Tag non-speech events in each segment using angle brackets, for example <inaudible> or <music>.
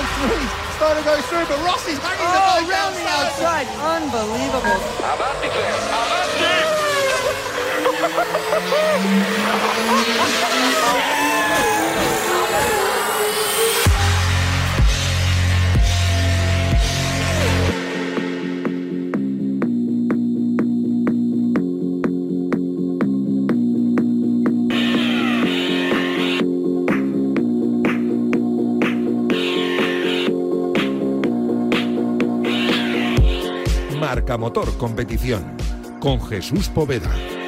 and three starting to go through, but Rossi's hanging oh, the ball around the outside. Unbelievable. How about the? How about Marca Motor Competición con Jesús Poveda.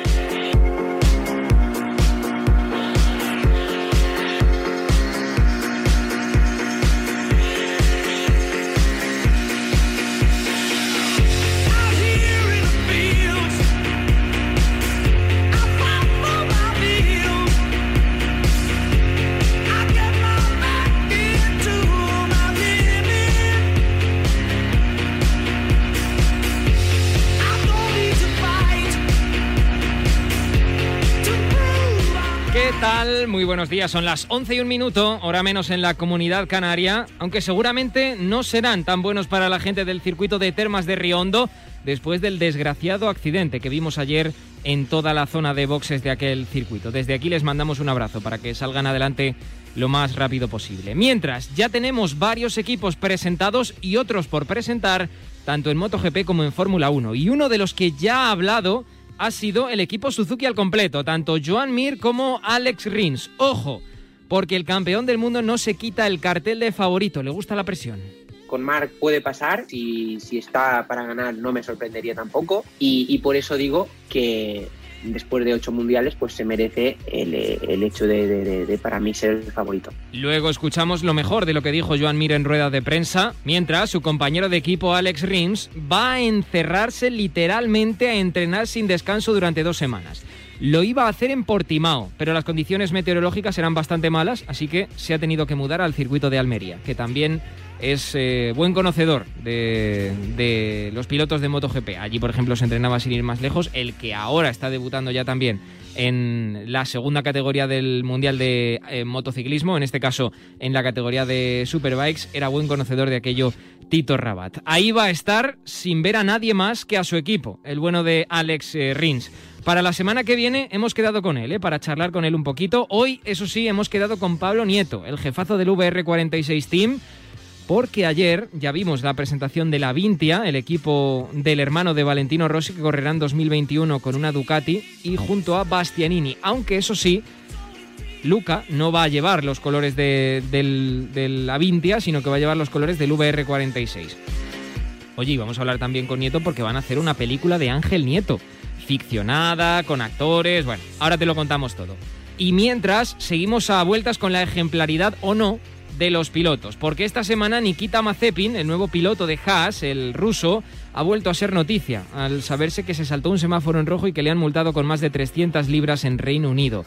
Buenos días. Son las 11 y un minuto, hora menos en la comunidad canaria, aunque seguramente no serán tan buenos para la gente del circuito de Termas de Riondo después del desgraciado accidente que vimos ayer en toda la zona de boxes de aquel circuito. Desde aquí les mandamos un abrazo para que salgan adelante lo más rápido posible. Mientras, ya tenemos varios equipos presentados y otros por presentar, tanto en MotoGP como en Fórmula 1. Y uno de los que ya ha hablado ha sido el equipo Suzuki al completo, tanto Joan Mir como Alex Rins. Ojo, porque el campeón del mundo no se quita el cartel de favorito, le gusta la presión. con Marc puede pasar, si, si está para ganar no me sorprendería tampoco y, y por eso digo que después de ocho mundiales pues se merece el, el hecho de, de- para mí ser el favorito. Luego escuchamos lo mejor de lo que dijo Joan Mir en rueda de prensa, mientras su compañero de equipo Alex Rins va a encerrarse literalmente a entrenar sin descanso durante dos semanas. Lo iba a hacer en Portimao, pero las condiciones meteorológicas eran bastante malas, así que se ha tenido que mudar al circuito de Almería, que también es eh, buen conocedor de, de los pilotos de MotoGP. Allí, por ejemplo, se entrenaba sin ir más lejos, el que ahora está debutando ya también en la segunda categoría del Mundial de eh, Motociclismo, en este caso en la categoría de Superbikes, era buen conocedor de aquello Tito Rabat. Ahí va a estar sin ver a nadie más que a su equipo, el bueno de Alex eh, Rins. Para la semana que viene hemos quedado con él, eh, para charlar con él un poquito. Hoy, eso sí, hemos quedado con Pablo Nieto, el jefazo del VR46 Team, porque ayer ya vimos la presentación de la Vintia, el equipo del hermano de Valentino Rossi, que correrá en 2021 con una Ducati, y junto a Bastianini. Aunque eso sí, Luca no va a llevar los colores de, de la Vintia, sino que va a llevar los colores del VR46. Oye, y vamos a hablar también con Nieto porque van a hacer una película de Ángel Nieto, ficcionada, con actores, bueno, ahora te lo contamos todo. Y mientras, seguimos a vueltas con la ejemplaridad o no de los pilotos, porque esta semana Nikita Mazepin, el nuevo piloto de Haas, el ruso, ha vuelto a ser noticia al saberse que se saltó un semáforo en rojo y que le han multado con más de 300 libras en Reino Unido.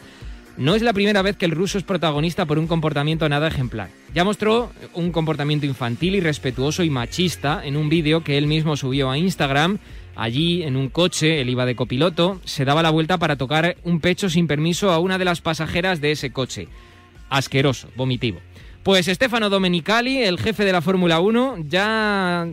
No es la primera vez que el ruso es protagonista por un comportamiento nada ejemplar. Ya mostró un comportamiento infantil, irrespetuoso y machista en un vídeo que él mismo subió a Instagram. Allí, en un coche, él iba de copiloto, se daba la vuelta para tocar un pecho sin permiso a una de las pasajeras de ese coche. Asqueroso, vomitivo. Pues Stefano Domenicali, el jefe de la Fórmula 1, ya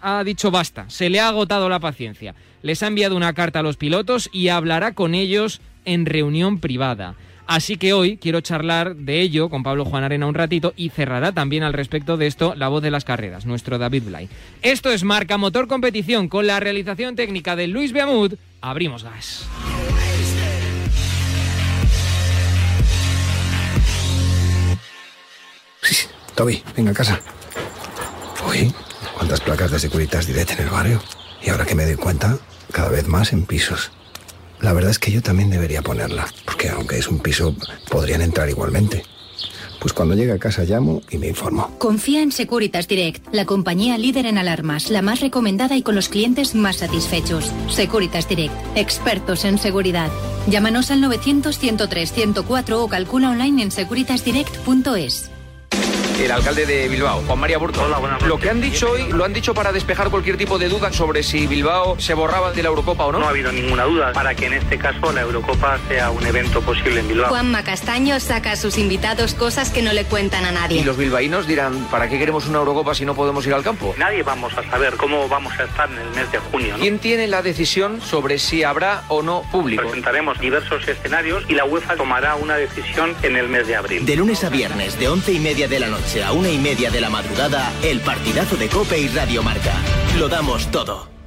ha dicho basta, se le ha agotado la paciencia. Les ha enviado una carta a los pilotos y hablará con ellos en reunión privada. Así que hoy quiero charlar de ello con Pablo Juan Arena un ratito y cerrará también al respecto de esto la voz de las carreras, nuestro David Blay. Esto es Marca Motor Competición con la realización técnica de Luis Beamud. Abrimos gas. Toby, venga a casa. Uy, cuántas placas de Securitas Direct en el barrio. Y ahora que me doy cuenta, cada vez más en pisos. La verdad es que yo también debería ponerla, porque aunque es un piso, podrían entrar igualmente. Pues cuando llegue a casa llamo y me informo. Confía en Securitas Direct, la compañía líder en alarmas, la más recomendada y con los clientes más satisfechos. Securitas Direct, expertos en seguridad. Llámanos al 900 103 104 o calcula online en securitasdirect.es. el alcalde de Bilbao, Juan María Burto. Lo que han dicho hoy lo han dicho para despejar cualquier tipo de duda sobre si Bilbao se borraba de la Eurocopa o no. No ha habido ninguna duda para que en este caso la Eurocopa sea un evento posible en Bilbao. Juanma Castaño saca a sus invitados cosas que no le cuentan a nadie. Y los bilbaínos dirán, ¿para qué queremos una Eurocopa si no podemos ir al campo? Nadie vamos a saber cómo vamos a estar en el mes de junio. ¿no? ¿Quién tiene la decisión sobre si habrá o no público? Presentaremos diversos escenarios y la UEFA tomará una decisión en el mes de abril. De lunes a viernes, de once y media de la noche a una y media de la madrugada, el partidazo de Cope y Radio Marca. Lo damos todo.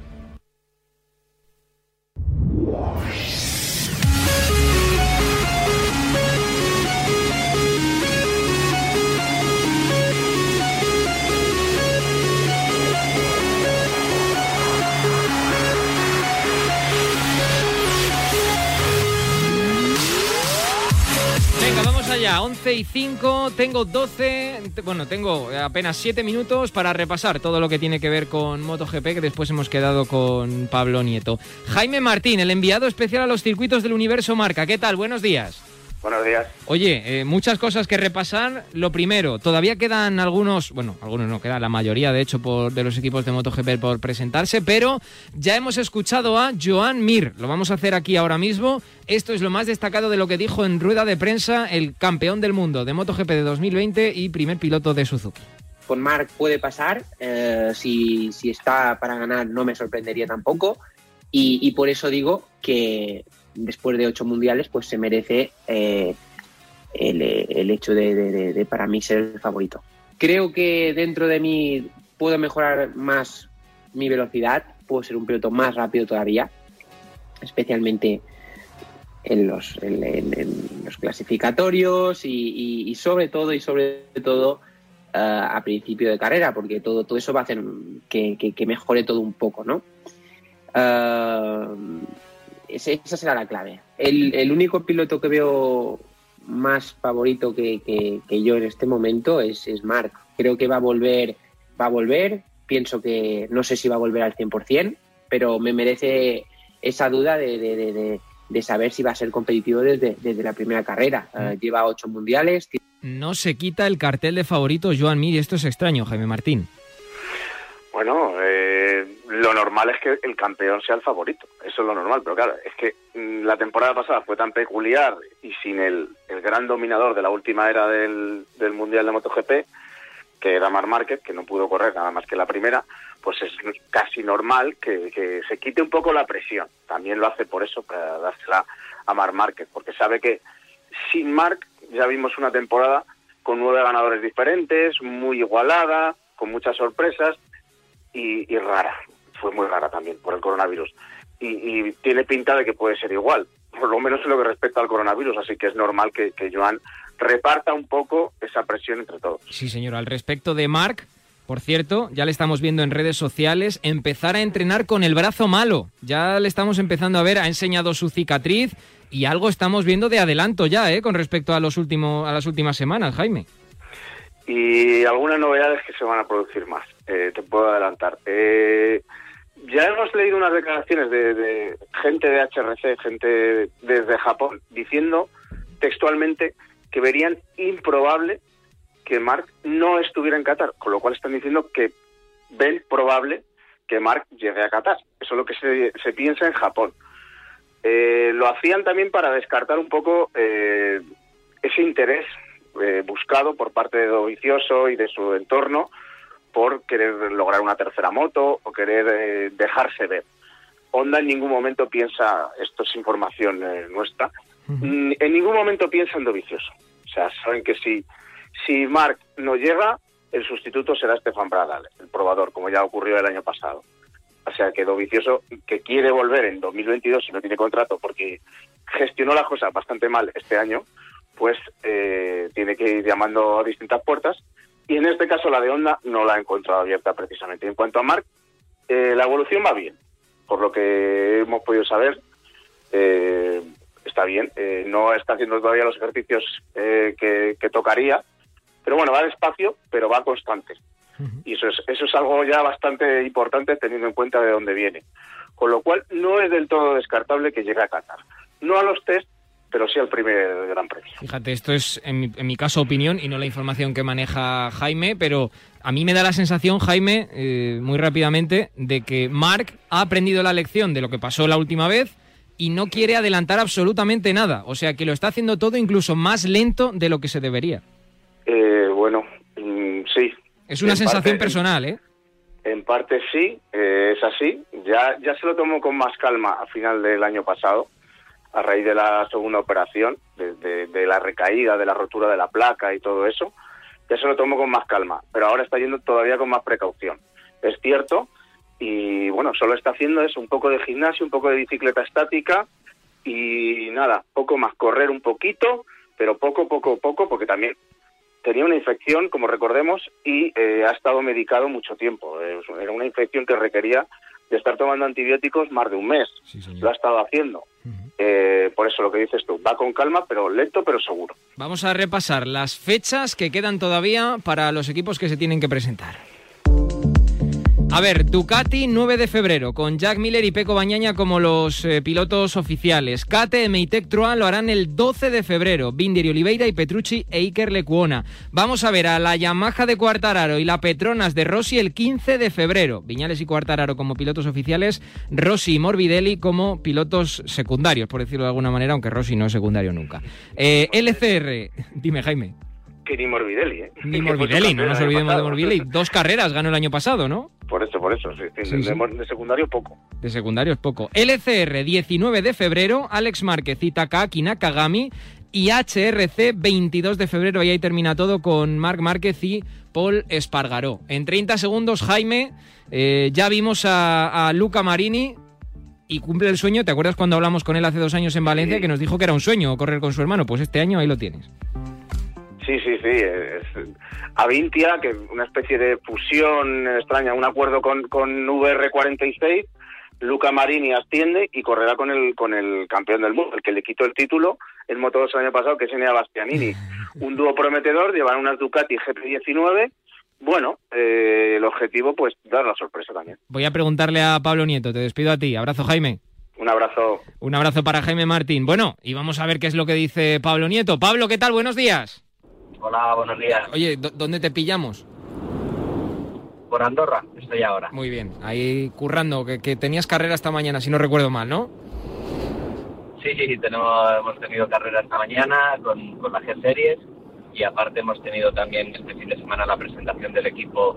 Allá. 11 y 5, tengo 12, bueno, tengo apenas 7 minutos para repasar todo lo que tiene que ver con MotoGP, que después hemos quedado con Pablo Nieto. Jaime Martín, el enviado especial a los circuitos del Universo Marca. ¿Qué tal? Buenos días. Buenos días. Oye, eh, muchas cosas que repasar. Lo primero, todavía quedan algunos, bueno, algunos no, queda la mayoría, de hecho, por, de los equipos de MotoGP por presentarse, pero ya hemos escuchado a Joan Mir. Lo vamos a hacer aquí ahora mismo. Esto es lo más destacado de lo que dijo en rueda de prensa el campeón del mundo de MotoGP de 2020 y primer piloto de Suzuki. Con Marc puede pasar, eh, si, si está para ganar no me sorprendería tampoco, y, y por eso digo que después de ocho mundiales, pues se merece eh, el, el, hecho de, para mí ser el favorito. Creo que dentro de mí puedo mejorar más mi velocidad, puedo ser un piloto más rápido todavía, especialmente en los, en, los clasificatorios y, sobre todo y sobre todo uh, a principio de carrera, porque todo, todo eso va a hacer que, que, mejore todo un poco, ¿no? Uh, esa será la clave. El, el, único piloto que veo más favorito que, que, que yo en este momento es, es, Mark. Creo que va a volver, va a volver. Pienso que no sé si va a volver al 100%, pero me merece esa duda de, de, de, de saber si va a ser competitivo desde, desde la primera carrera. Uh, lleva ocho mundiales. No se quita el cartel de favorito Joan Mir y esto es extraño, Jaime Martín. Bueno, eh, lo normal es que el campeón sea el favorito, eso es lo normal, pero claro, es que mmm, la temporada pasada fue tan peculiar y sin el, el gran dominador de la última era del, del, Mundial de MotoGP, que era Mar Márquez, que no pudo correr nada más que la primera, pues es casi normal que, que se quite un poco la presión. También lo hace por eso, para dársela a Mar Márquez, porque sabe que sin Marc ya vimos una temporada con nueve ganadores diferentes, muy igualada, con muchas sorpresas, y, y, rara, fue muy rara también por el coronavirus. Y, y, tiene pinta de que puede ser igual, por lo menos en lo que respecta al coronavirus, así que es normal que, Joan reparta un poco esa presión entre todos. Sí, señor. Al respecto de Marc, por cierto, ya le estamos viendo en redes sociales empezar a entrenar con el brazo malo. Ya le estamos empezando a ver, ha enseñado su cicatriz y algo estamos viendo de adelanto ya, ¿eh? Con respecto a, los últimos, a las últimas semanas, Jaime. Y algunas novedades que se van a producir más eh, te puedo adelantar. Eh, ya hemos leído unas declaraciones de, de, gente de HRC, gente desde Japón, diciendo textualmente que verían improbable que Mark no estuviera en Qatar, con lo cual están diciendo que ven probable que Mark llegue a Qatar. Eso es lo que se, se piensa en Japón. Eh, lo hacían también para descartar un poco eh, ese interés eh, buscado por parte de Dovicioso y de su entorno por querer lograr una tercera moto o querer eh, dejarse ver. Honda en ningún momento piensa, esto es información eh, nuestra, uh -huh. en ningún momento piensa en Dovicioso. O sea, saben que si, si Mark no llega, el sustituto será Stefan Bradal, el probador, como ya ocurrió el año pasado. O sea, que Dovicioso, que quiere volver en 2022 si no tiene contrato, porque gestionó la cosa bastante mal este año, pues eh, tiene que ir llamando a distintas puertas y en este caso la de Honda no la ha encontrado abierta precisamente. En cuanto a Mark, eh, la evolución va bien, por lo que hemos podido saber, eh, está bien, eh, no está haciendo todavía los ejercicios eh, que, que, tocaría, pero bueno, va despacio, pero va constante. Uh -huh. Y eso es, eso es algo ya bastante importante teniendo en cuenta de dónde viene. Con lo cual no es del todo descartable que llegue a Qatar. No a los test, pero sí al primer Gran Premio. Fíjate, esto es en mi, en mi caso opinión y no la información que maneja Jaime, pero a mí me da la sensación, Jaime, eh, muy rápidamente, de que Mark ha aprendido la lección de lo que pasó la última vez y no quiere adelantar absolutamente nada. O sea, que lo está haciendo todo incluso más lento de lo que se debería. Eh, bueno, mm, sí. Es una En sensación parte- personal, ¿eh? En parte sí, eh, es así. Ya, ya se lo tomó con más calma a final del año pasado, a raíz de la segunda operación, de, la recaída, de la rotura de la placa y todo eso. Ya se lo tomó con más calma, pero ahora está yendo todavía con más precaución. Es cierto, y bueno, solo está haciendo eso, un poco de gimnasio, un poco de bicicleta estática y nada, poco más, correr un poquito, pero poco, poco, poco, porque también tenía una infección, como recordemos, y eh, ha estado medicado mucho tiempo. Era una infección que requería de estar tomando antibióticos más de un mes. Lo ha estado haciendo. Eh, por eso lo que dices tú, va con calma, pero lento, pero seguro. Vamos a repasar las fechas que quedan todavía para los equipos que se tienen que presentar. A ver, Ducati 9 de febrero, con Jack Miller y Peco Bañaña como los eh, pilotos oficiales. KTM y Tech Troa lo harán el 12 de febrero. Binder y Oliveira y Petrucci e Iker Lecuona. Vamos a ver a la Yamaha de Cuartararo y la Petronas de Rossi el 15 de febrero. Viñales y Cuartararo como pilotos oficiales, Rossi y Morbidelli como pilotos secundarios, por decirlo de alguna manera, aunque Rossi no es secundario nunca. Eh, LCR, dime Jaime. Que ni Morbidelli, ¿eh? Ni <laughs> Morbidelli, no nos olvidemos de. Morbidelli. Dos carreras ganó el año pasado, ¿no? Por eso, por eso. sí, sí, Sí, de, secundario poco. De secundario es poco. LCR 19 de febrero, Alex Márquez y Takaki Nakagami. Y HRC 22 de febrero, y ahí termina todo con Marc Márquez y Paul Espargaró. En 30 segundos, Jaime, eh, ya vimos a, a Luca Marini y cumple el sueño. ¿Te acuerdas cuando hablamos con él hace dos años en Valencia que nos dijo que era un sueño correr con su hermano? Pues este año ahí lo tienes. Sí, sí, sí. Es Avintia, que es una especie de fusión extraña, un acuerdo con, con VR46. Luca Marini asciende y correrá con el con el campeón del mundo, el que le quitó el título en Moto2 el año pasado, que es Enea Bastianini. <laughs> Un dúo prometedor, llevan unas Ducati GP19. Bueno, eh, el objetivo, pues, dar la sorpresa también. Voy a preguntarle a Pablo Nieto. Te despido a ti. Abrazo, Jaime. Un abrazo. Un abrazo para Jaime Martín. Bueno, y vamos a ver qué es lo que dice Pablo Nieto. Pablo, ¿qué tal? Buenos días. Hola, buenos días. Oye, ¿dó- ¿dónde te pillamos? Por Andorra estoy ahora. Muy bien, ahí currando, que, que tenías carrera esta mañana, si no recuerdo mal, ¿no? Sí, sí, tenemos, hemos tenido carrera esta mañana con, con la G-Series y aparte hemos tenido también este fin de semana la presentación del equipo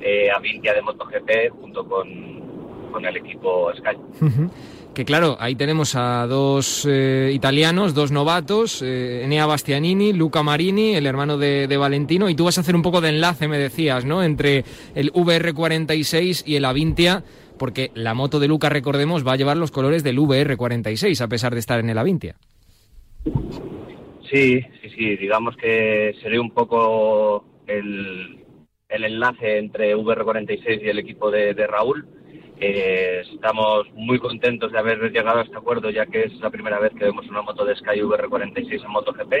eh, Avintia de MotoGP junto con, con el equipo Sky. <laughs> Que claro, ahí tenemos a dos eh, italianos, dos novatos, eh, Enea Bastianini, Luca Marini, el hermano de, Valentino, y tú vas a hacer un poco de enlace, me decías, ¿no? Entre el VR46 y el Avintia, porque la moto de Luca, recordemos, va a llevar los colores del VR46, a pesar de estar en el Avintia. Sí, sí, sí, digamos que seré un poco el, el enlace entre VR46 y el equipo de, de Raúl. Eh, estamos muy contentos de haber llegado a este acuerdo, ya que es la primera vez que vemos una moto de Sky VR46 en MotoGP.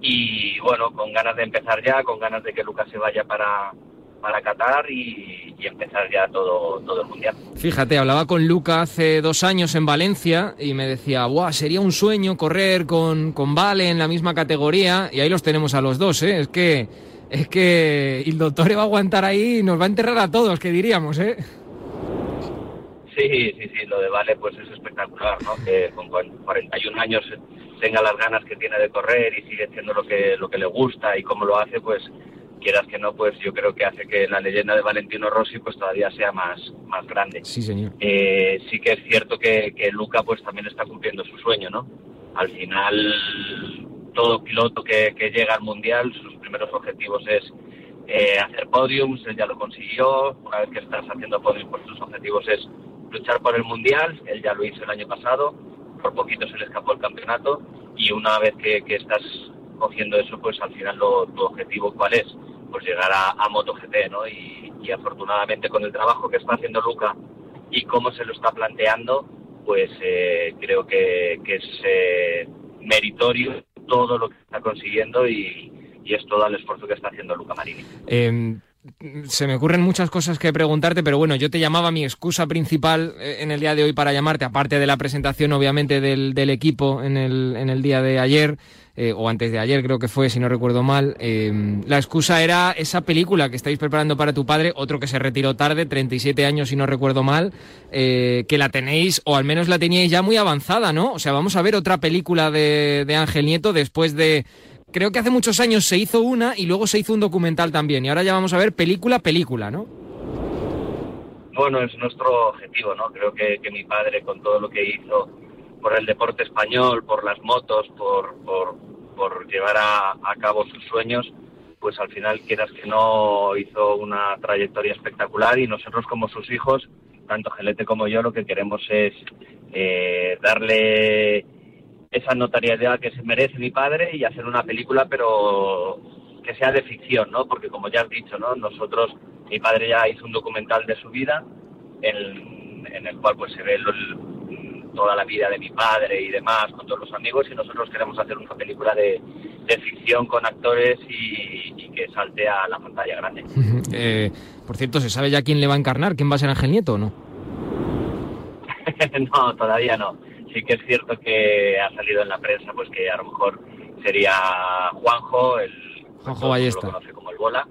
Y bueno, con ganas de empezar ya, con ganas de que Lucas se vaya para, para Qatar y, y empezar ya todo, todo el mundial. Fíjate, hablaba con Luca hace dos años en Valencia y me decía, Buah, sería un sueño correr con, con Vale en la misma categoría y ahí los tenemos a los dos, ¿eh? Es que, es que el doctor va a aguantar ahí y nos va a enterrar a todos, que diríamos, ¿eh? Sí, sí, sí, lo de Vale pues es espectacular, ¿no? Que con cuan- 41 años tenga las ganas que tiene de correr y sigue haciendo lo que, lo que le gusta y cómo lo hace, pues quieras que no, pues yo creo que hace que la leyenda de Valentino Rossi pues todavía sea más, más grande. Sí, señor. Eh, sí que es cierto que, que Luca pues también está cumpliendo su sueño, ¿no? Al final, todo piloto que, que llega al Mundial, sus primeros objetivos es eh, hacer podiums, él ya lo consiguió, una vez que estás haciendo podiums, pues tus objetivos es luchar por el Mundial, él ya lo hizo el año pasado, por poquito se le escapó el campeonato, y una vez que, que estás cogiendo eso, pues al final lo- tu objetivo cuál es, pues llegar a, a MotoGP, ¿no? Y, y afortunadamente con el trabajo que está haciendo Luca y cómo se lo está planteando, pues eh, creo que, que es eh, meritorio todo lo que está consiguiendo y, y es todo el esfuerzo que está haciendo Luca Marini. Eh, se me ocurren muchas cosas que preguntarte, pero bueno, yo te llamaba mi excusa principal eh, en el día de hoy para llamarte, aparte de la presentación obviamente del, equipo en el, en el día de ayer, eh, o antes de ayer creo que fue, si no recuerdo mal. Eh, la excusa era esa película que estáis preparando para tu padre, otro que se retiró tarde, 37 años si no recuerdo mal, que la tenéis, o al menos la teníais ya muy avanzada, ¿no? O sea, vamos a ver otra película de, de Ángel Nieto después de creo que hace muchos años se hizo una y luego se hizo un documental también. Y ahora ya vamos a ver película, película, ¿no? Bueno, es nuestro objetivo, ¿no? Creo que, mi padre, con todo lo que hizo por el deporte español, por las motos, por, por, llevar a, a, cabo sus sueños, pues al final, quieras que no, hizo una trayectoria espectacular y nosotros como sus hijos, tanto Gelete como yo, lo que queremos es eh, darle esa notariedad que se merece mi padre y hacer una película, pero que sea de ficción, ¿no? Porque como ya has dicho, ¿no? Nosotros, mi padre ya hizo un documental de su vida, en, el cual pues se ve toda la vida de mi padre y demás con todos los amigos y nosotros queremos hacer una película de, ficción con actores y, que salte a la pantalla grande. <laughs> Eh, por cierto, ¿se sabe ya quién le va a encarnar? ¿Quién va a ser Ángel Nieto o no? <laughs> no, todavía no sí que es cierto que ha salido en la prensa pues que a lo mejor sería Juanjo, el Juanjo Ballesta. lo conoce como el Bola,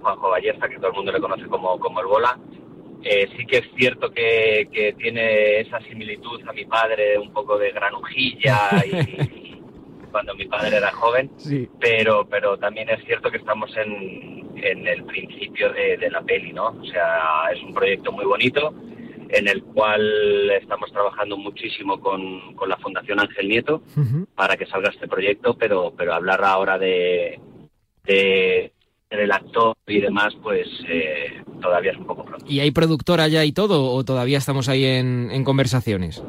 Juanjo Ballesta, que todo el mundo le conoce como, como el Bola. Eh, sí que es cierto que, que, tiene esa similitud a mi padre, un poco de granujilla y, <laughs> cuando mi padre era joven, pero, pero también es cierto que estamos en, en el principio de, de la peli, ¿no? O sea, es un proyecto muy bonito, en el cual estamos trabajando muchísimo con, con la Fundación Ángel Nieto para que salga este proyecto, pero, pero hablar ahora de, de el actor y demás, pues eh, todavía es un poco pronto. ¿Y hay productora ya y todo o todavía estamos ahí en, en conversaciones?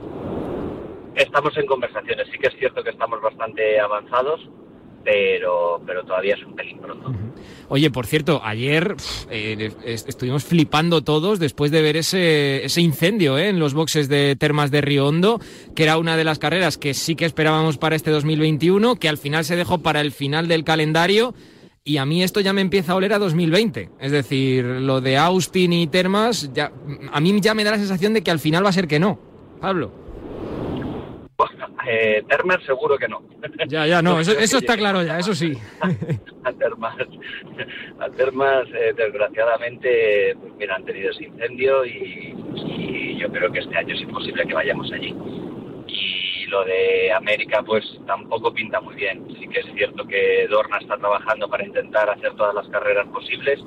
Estamos en conversaciones, sí que es cierto que estamos bastante avanzados, pero, pero todavía es un pelín pronto. Oye, por cierto, ayer eh, estuvimos flipando todos después de ver ese, ese incendio eh, en los boxes de Termas de Río Hondo, que era una de las carreras que sí que esperábamos para este 2021, que al final se dejó para el final del calendario. Y a mí esto ya me empieza a oler a 2020. Es decir, lo de Austin y Termas, ya, a mí ya me da la sensación de que al final va a ser que no. Pablo. Eh, Termer seguro que no. Ya, ya, no, eso, está claro ya, eso sí. <laughs> a Termas, a Termas eh, desgraciadamente, pues mira, han tenido ese incendio y, yo creo que este año es imposible que vayamos allí. Y lo de América, pues tampoco pinta muy bien. Sí que es cierto que Dorna está trabajando para intentar hacer todas las carreras posibles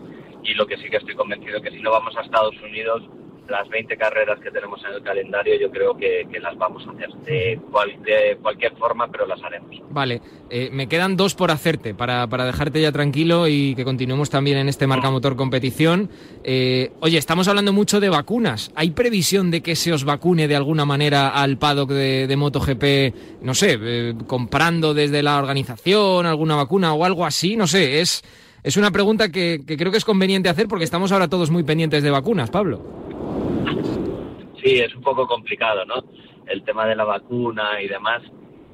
y lo que sí que estoy convencido que si no vamos a Estados Unidos las 20 carreras que tenemos en el calendario yo creo que, las vamos a hacer de, cualquier forma, pero las haremos. Vale, eh, me quedan dos por hacerte para, dejarte ya tranquilo y que continuemos también en este marca motor competición. Eh, oye, estamos hablando mucho de vacunas. ¿Hay previsión de que se os vacune de alguna manera al paddock de, MotoGP, no sé, eh, comprando desde la organización alguna vacuna o algo así? No sé, es... Es una pregunta que creo que es conveniente hacer porque estamos ahora todos muy pendientes de vacunas, Pablo. Sí, es un poco complicado, ¿no? El tema de la vacuna y demás.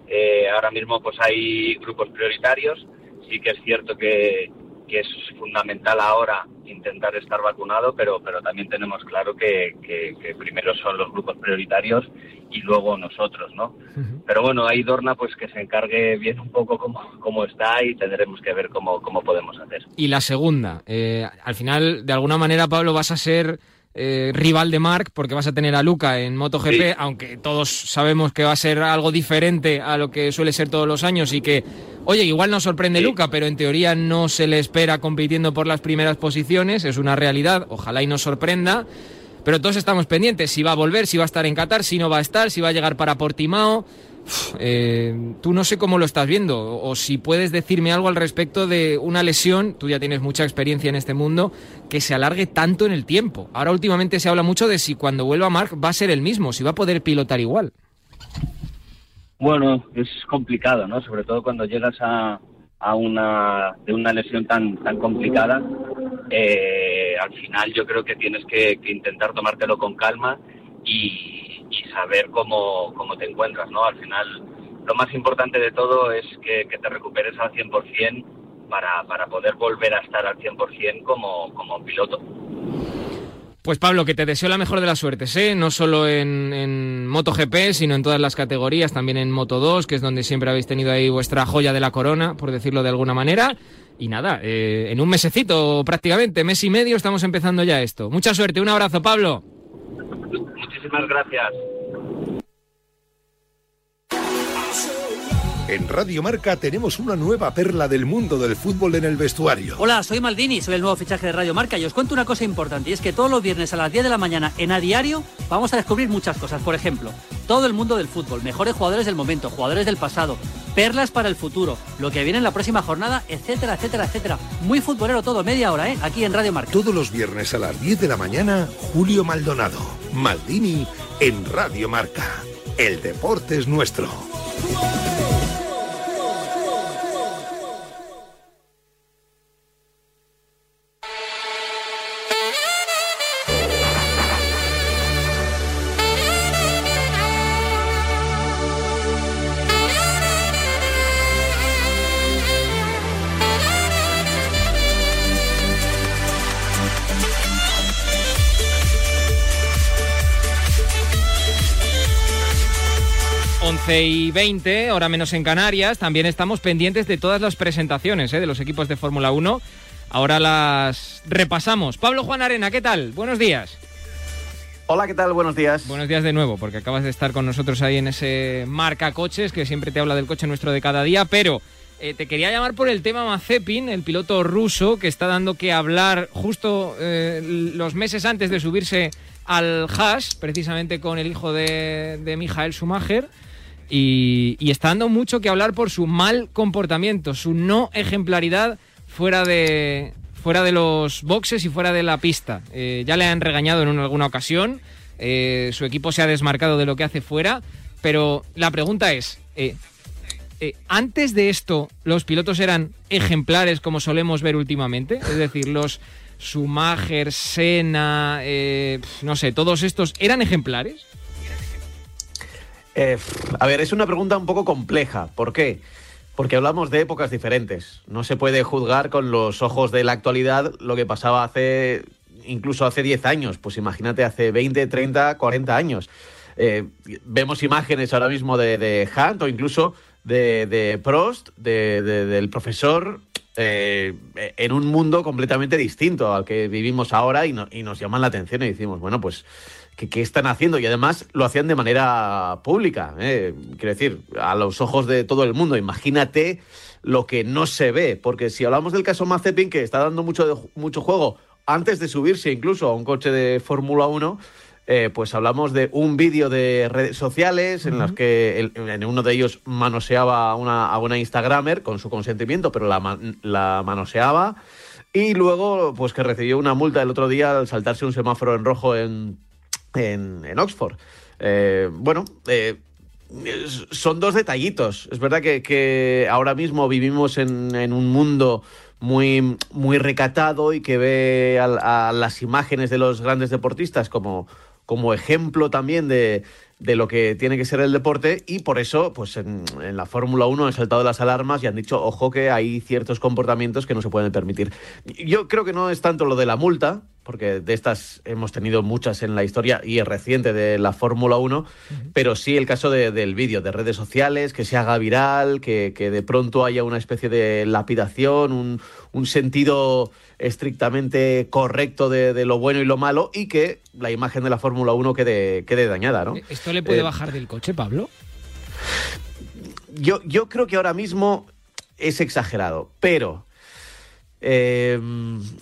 Eh, ahora mismo pues hay grupos prioritarios. Sí que es cierto que, es fundamental ahora intentar estar vacunado, pero, pero también tenemos claro que, primero son los grupos prioritarios y luego nosotros, ¿no? Pero bueno, hay Dorna pues que se encargue bien un poco cómo, está y tendremos que ver cómo, cómo podemos hacer. Y la segunda, eh, al final, de alguna manera, Pablo, vas a ser eh, rival de Mark, porque vas a tener a Luca en MotoGP, aunque todos sabemos que va a ser algo diferente a lo que suele ser todos los años y que, oye, igual nos sorprende Luca, pero en teoría no se le espera compitiendo por las primeras posiciones, es una realidad, ojalá y nos sorprenda. Pero todos estamos pendientes, si va a volver, si va a estar en Qatar, si no va a estar, si va a llegar para Portimao. Eh, tú no sé cómo lo estás viendo o si puedes decirme algo al respecto de una lesión, tú ya tienes mucha experiencia en este mundo, que se alargue tanto en el tiempo. Ahora últimamente se habla mucho de si cuando vuelva Mark va a ser el mismo, si va a poder pilotar igual. Bueno, es complicado, ¿no? Sobre todo cuando llegas a, a una de una lesión tan tan complicada. Eh, al final yo creo que tienes que intentar tomártelo con calma y, y saber cómo, cómo te encuentras, ¿no? Al final, lo más importante de todo es que, te recuperes al 100% para, para poder volver a estar al 100% como, como piloto. Pues Pablo, que te deseo la mejor de las suertes, ¿eh? no solo en, en, MotoGP, sino en todas las categorías, también en Moto 2, que es donde siempre habéis tenido ahí vuestra joya de la corona, por decirlo de alguna manera. Y nada, eh, en un mesecito prácticamente, mes y medio, estamos empezando ya esto. Mucha suerte, un abrazo, Pablo. Muchísimas gracias. En Radio Marca tenemos una nueva perla del mundo del fútbol en el vestuario. Hola, soy Maldini, soy el nuevo fichaje de Radio Marca y os cuento una cosa importante y es que todos los viernes a las 10 de la mañana en A Diario vamos a descubrir muchas cosas. Por ejemplo, todo el mundo del fútbol, mejores jugadores del momento, jugadores del pasado, perlas para el futuro, lo que viene en la próxima jornada, etcétera, etcétera, etcétera. Muy futbolero todo, media hora, ¿eh? Aquí en Radio Marca. Todos los viernes a las 10 de la mañana, Julio Maldonado, Maldini en Radio Marca. El deporte es nuestro. Y 20, hora menos en Canarias. También estamos pendientes de todas las presentaciones ¿eh? de los equipos de Fórmula 1. Ahora las repasamos. Pablo Juan Arena, ¿qué tal? Buenos días. Hola, ¿qué tal? Buenos días. Buenos días de nuevo, porque acabas de estar con nosotros ahí en ese marca coches que siempre te habla del coche nuestro de cada día, pero eh, te quería llamar por el tema Mazepin, el piloto ruso que está dando que hablar justo eh, los meses antes de subirse al Haas, precisamente con el hijo de, de Michael Schumacher. Y, está dando mucho que hablar por su mal comportamiento, su no ejemplaridad fuera de, fuera de los boxes y fuera de la pista. Eh, ya le han regañado en alguna ocasión, eh, su equipo se ha desmarcado de lo que hace fuera, pero la pregunta es, eh, ¿antes de esto los pilotos eran ejemplares como solemos ver últimamente? Es decir, los Schumacher, Senna, no sé, todos estos, ¿eran ejemplares? Eh, a ver, es una pregunta un poco compleja. ¿Por qué? Porque hablamos de épocas diferentes. No se puede juzgar con los ojos de la actualidad lo que pasaba hace, incluso hace 10 años. Pues imagínate, hace 20, 30, 40 años. Eh, vemos imágenes ahora mismo de, Hunt o incluso de, Prost, del profesor, eh, en un mundo completamente distinto al que vivimos ahora y, y nos llaman la atención y decimos, bueno, pues que, están haciendo y además lo hacían de manera pública. ¿eh? Quiero decir, a los ojos de todo el mundo. Imagínate lo que no se ve, porque si hablamos del caso Mazepin, que está dando mucho, mucho juego antes de subirse incluso a un coche de Fórmula 1, eh, pues hablamos de un vídeo de redes sociales en los que en uno de ellos manoseaba a una, a una Instagramer con su consentimiento, pero la, la manoseaba. Y luego, pues que recibió una multa el otro día al saltarse un semáforo en rojo en, en, Oxford. Eh, bueno, eh, son dos detallitos. Es verdad que, ahora mismo vivimos en, un mundo muy, muy recatado y que ve a, las imágenes de los grandes deportistas como, como ejemplo también de, de lo que tiene que ser el deporte y por eso pues en, en la Fórmula 1 han saltado las alarmas y han dicho, ojo que hay ciertos comportamientos que no se pueden permitir. Yo creo que no es tanto lo de la multa, porque de estas hemos tenido muchas en la historia y es reciente de la Fórmula 1, pero sí el caso del vídeo, de redes sociales, que se haga viral, que, de pronto haya una especie de lapidación, un, sentido estrictamente correcto de, lo bueno y lo malo y que la imagen de la Fórmula 1 quede, quede dañada. ¿no? ¿Esto le puede eh, bajar del coche, Pablo? Yo, yo creo que ahora mismo es exagerado, pero eh,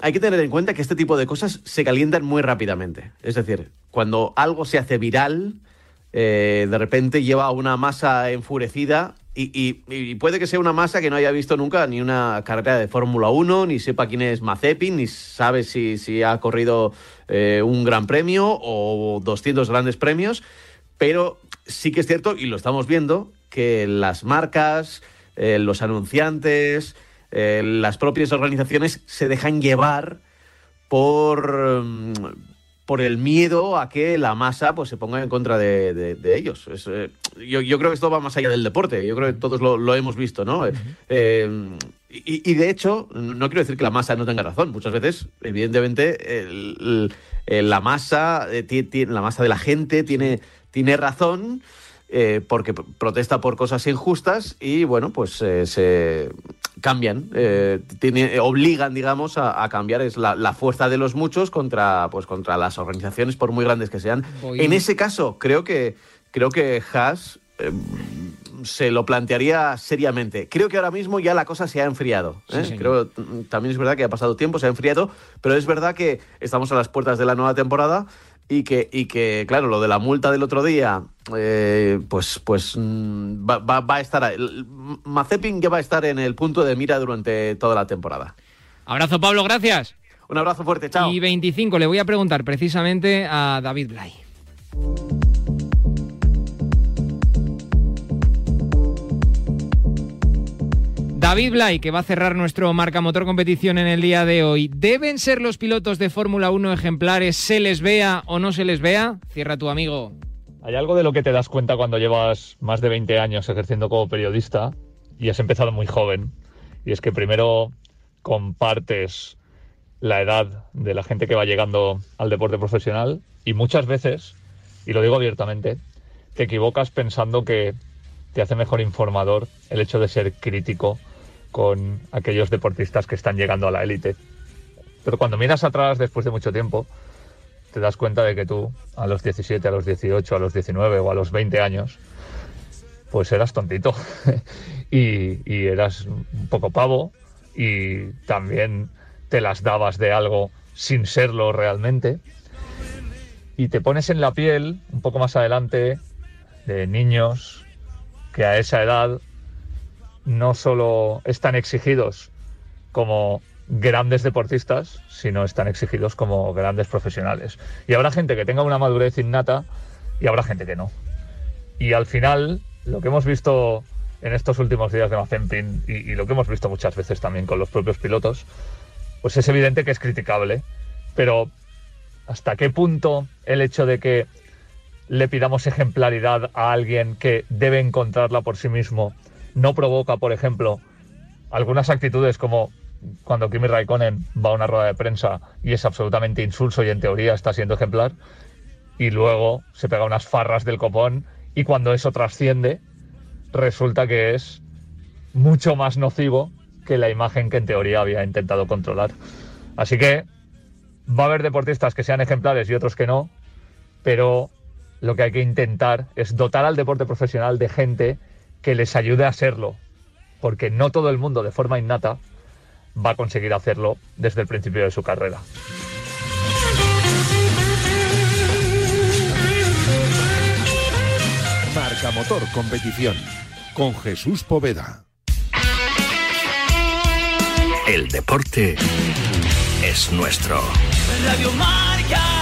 hay que tener en cuenta que este tipo de cosas se calientan muy rápidamente. Es decir, cuando algo se hace viral, eh, de repente lleva a una masa enfurecida y, puede que sea una masa que no haya visto nunca ni una carrera de Fórmula 1, ni sepa quién es Mazepin, ni sabe si, ha corrido eh, un gran premio o 200 grandes premios, pero sí que es cierto, y lo estamos viendo, que las marcas, los anunciantes, eh, las propias organizaciones se dejan llevar por, mm, por el miedo a que la masa pues, se ponga en contra de, de- de ellos. Es, eh, yo, yo creo que esto va más allá del deporte. Yo creo que todos lo, lo hemos visto, ¿no? Eh, y, y de hecho, no quiero decir que la masa no tenga razón. Muchas veces, evidentemente, el- el- el- la masa, ti- ti- la masa de la gente tiene, tiene razón. eh, porque protesta por cosas injustas y bueno, pues eh, se cambian, eh, tiene- obligan, digamos, a, a cambiar es la, la fuerza de los muchos contra, pues, contra las organizaciones, por muy grandes que sean. Voy- En ese caso, creo que, creo que Haas eh, se lo plantearía seriamente. Creo que ahora mismo ya la cosa se ha enfriado. Sí, ¿eh? señor. Creo, mm, también es verdad que ha pasado tiempo, se ha enfriado, pero es verdad que estamos a las puertas de la nueva temporada y que, y que claro, lo de la multa del otro día, eh, pues, pues mm, va, va- va a estar. Mazepin ya va a estar en el punto de mira durante toda la temporada. Abrazo, Pablo, gracias. Un abrazo fuerte, chao. Y 25, le voy a preguntar precisamente a David Blay. David Blay, que va a cerrar nuestro marca motor competición en el día de hoy. ¿Deben ser los pilotos de Fórmula 1 ejemplares, se les vea o no se les vea? Cierra tu amigo. Hay algo de lo que te das cuenta cuando llevas más de 20 años ejerciendo como periodista y has empezado muy joven. Y es que primero compartes la edad de la gente que va llegando al deporte profesional y muchas veces, y lo digo abiertamente, te equivocas pensando que te hace mejor informador el hecho de ser crítico con aquellos deportistas que están llegando a la élite. Pero cuando miras atrás después de mucho tiempo, te das cuenta de que tú a los 17, a los 18, a los 19 o a los 20 años, pues eras tontito <laughs> y, eras un poco pavo y también te las dabas de algo sin serlo realmente. Y te pones en la piel un poco más adelante de niños que a esa edad no solo están exigidos como grandes deportistas, sino están exigidos como grandes profesionales. Y habrá gente que tenga una madurez innata y habrá gente que no. Y al final, lo que hemos visto en estos últimos días de Mazepin y, y lo que hemos visto muchas veces también con los propios pilotos, pues es evidente que es criticable. Pero ¿hasta qué punto el hecho de que le pidamos ejemplaridad a alguien que debe encontrarla por sí mismo no provoca, por ejemplo, algunas actitudes como cuando Kimi Raikkonen va a una rueda de prensa y es absolutamente insulso y en teoría está siendo ejemplar, y luego se pega unas farras del copón y cuando eso trasciende, resulta que es mucho más nocivo que la imagen que en teoría había intentado controlar. Así que va a haber deportistas que sean ejemplares y otros que no, pero lo que hay que intentar es dotar al deporte profesional de gente que les ayude a serlo, porque no todo el mundo de forma innata va a conseguir hacerlo desde el principio de su carrera. Marca Motor Competición con Jesús Poveda. El deporte es nuestro. Radio Marca.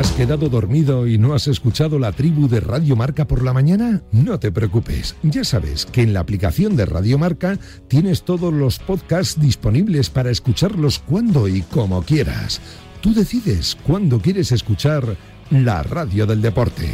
has quedado dormido y no has escuchado la tribu de Radio Marca por la mañana? No te preocupes, ya sabes que en la aplicación de Radio Marca tienes todos los podcasts disponibles para escucharlos cuando y como quieras. Tú decides cuándo quieres escuchar la radio del deporte.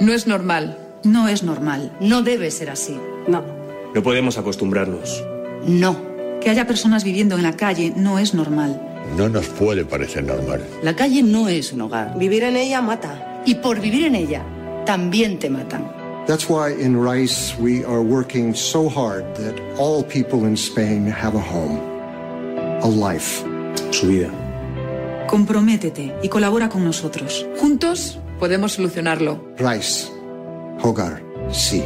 No es normal. No es normal. No debe ser así. No. No podemos acostumbrarnos. No. Que haya personas viviendo en la calle no es normal. No nos puede parecer normal. La calle no es un hogar. Vivir en ella mata. Y por vivir en ella, también te matan. That's why in Rice we are working so hard that all people in Spain have a home, a life. Su vida. Comprométete y colabora con nosotros. Juntos podemos solucionarlo. Rice, hogar, sí.